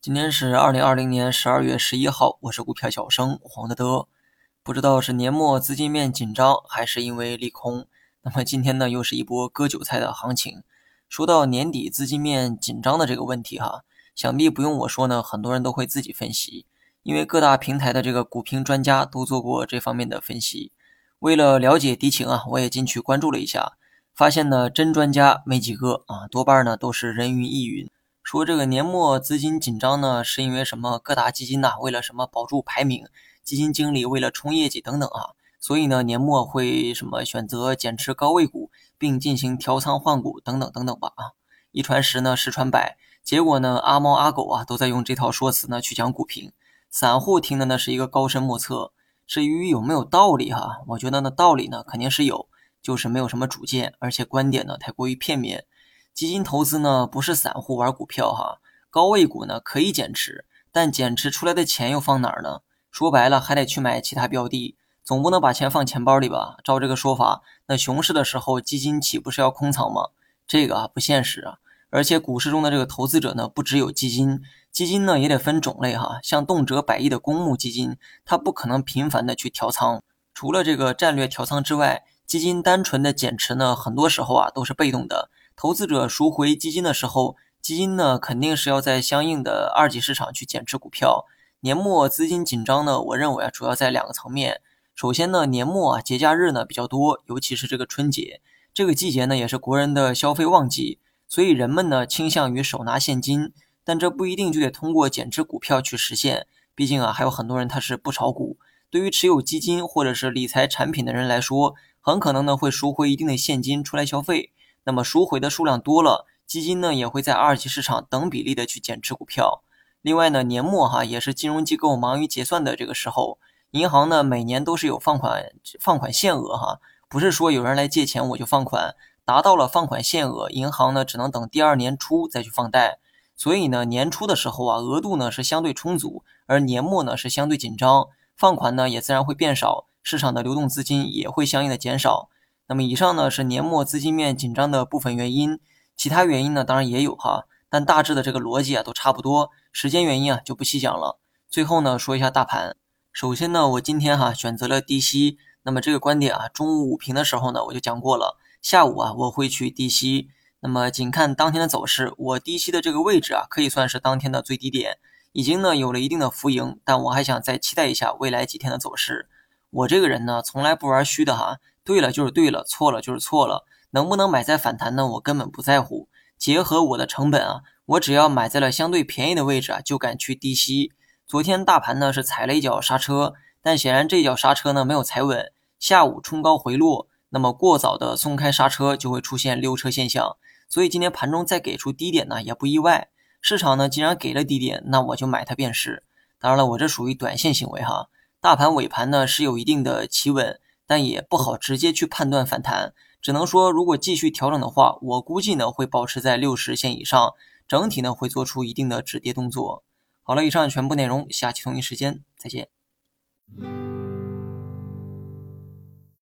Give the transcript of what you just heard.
今天是二零二零年十二月十一号，我是股票小生黄德德。不知道是年末资金面紧张，还是因为利空，那么今天呢又是一波割韭菜的行情。说到年底资金面紧张的这个问题哈，想必不用我说呢，很多人都会自己分析，因为各大平台的这个股评专家都做过这方面的分析。为了了解敌情啊，我也进去关注了一下，发现呢真专家没几个啊，多半呢都是人云亦云。说这个年末资金紧张呢，是因为什么？各大基金呐，为了什么保住排名？基金经理为了冲业绩等等啊，所以呢，年末会什么选择减持高位股，并进行调仓换股等等等等吧啊！一传十呢，十传百，结果呢，阿猫阿狗啊都在用这套说辞呢去讲股评，散户听的呢是一个高深莫测。至于有没有道理哈，我觉得呢道理呢肯定是有，就是没有什么主见，而且观点呢太过于片面。基金投资呢，不是散户玩股票哈。高位股呢可以减持，但减持出来的钱又放哪儿呢？说白了，还得去买其他标的，总不能把钱放钱包里吧？照这个说法，那熊市的时候基金岂不是要空仓吗？这个啊不现实啊！而且股市中的这个投资者呢，不只有基金，基金呢也得分种类哈。像动辄百亿的公募基金，它不可能频繁的去调仓。除了这个战略调仓之外，基金单纯的减持呢，很多时候啊都是被动的。投资者赎回基金的时候，基金呢肯定是要在相应的二级市场去减持股票。年末资金紧张呢，我认为啊主要在两个层面。首先呢，年末啊节假日呢比较多，尤其是这个春节这个季节呢，也是国人的消费旺季，所以人们呢倾向于手拿现金。但这不一定就得通过减持股票去实现，毕竟啊还有很多人他是不炒股。对于持有基金或者是理财产品的人来说，很可能呢会赎回一定的现金出来消费。那么赎回的数量多了，基金呢也会在二级市场等比例的去减持股票。另外呢，年末哈也是金融机构忙于结算的这个时候，银行呢每年都是有放款放款限额哈，不是说有人来借钱我就放款，达到了放款限额，银行呢只能等第二年初再去放贷。所以呢，年初的时候啊，额度呢是相对充足，而年末呢是相对紧张，放款呢也自然会变少，市场的流动资金也会相应的减少。那么以上呢是年末资金面紧张的部分原因，其他原因呢当然也有哈，但大致的这个逻辑啊都差不多。时间原因啊就不细讲了。最后呢说一下大盘，首先呢我今天哈选择了低吸，那么这个观点啊中午午评的时候呢我就讲过了，下午啊我会去低吸。那么仅看当天的走势，我低吸的这个位置啊可以算是当天的最低点，已经呢有了一定的浮盈，但我还想再期待一下未来几天的走势。我这个人呢从来不玩虚的哈。对了就是对了，错了就是错了。能不能买在反弹呢？我根本不在乎。结合我的成本啊，我只要买在了相对便宜的位置啊，就敢去低吸。昨天大盘呢是踩了一脚刹车，但显然这脚刹车呢没有踩稳。下午冲高回落，那么过早的松开刹车就会出现溜车现象。所以今天盘中再给出低点呢也不意外。市场呢既然给了低点，那我就买它便是。当然了，我这属于短线行为哈。大盘尾盘呢是有一定的企稳。但也不好直接去判断反弹，只能说如果继续调整的话，我估计呢会保持在六十线以上，整体呢会做出一定的止跌动作。好了，以上全部内容，下期同一时间再见。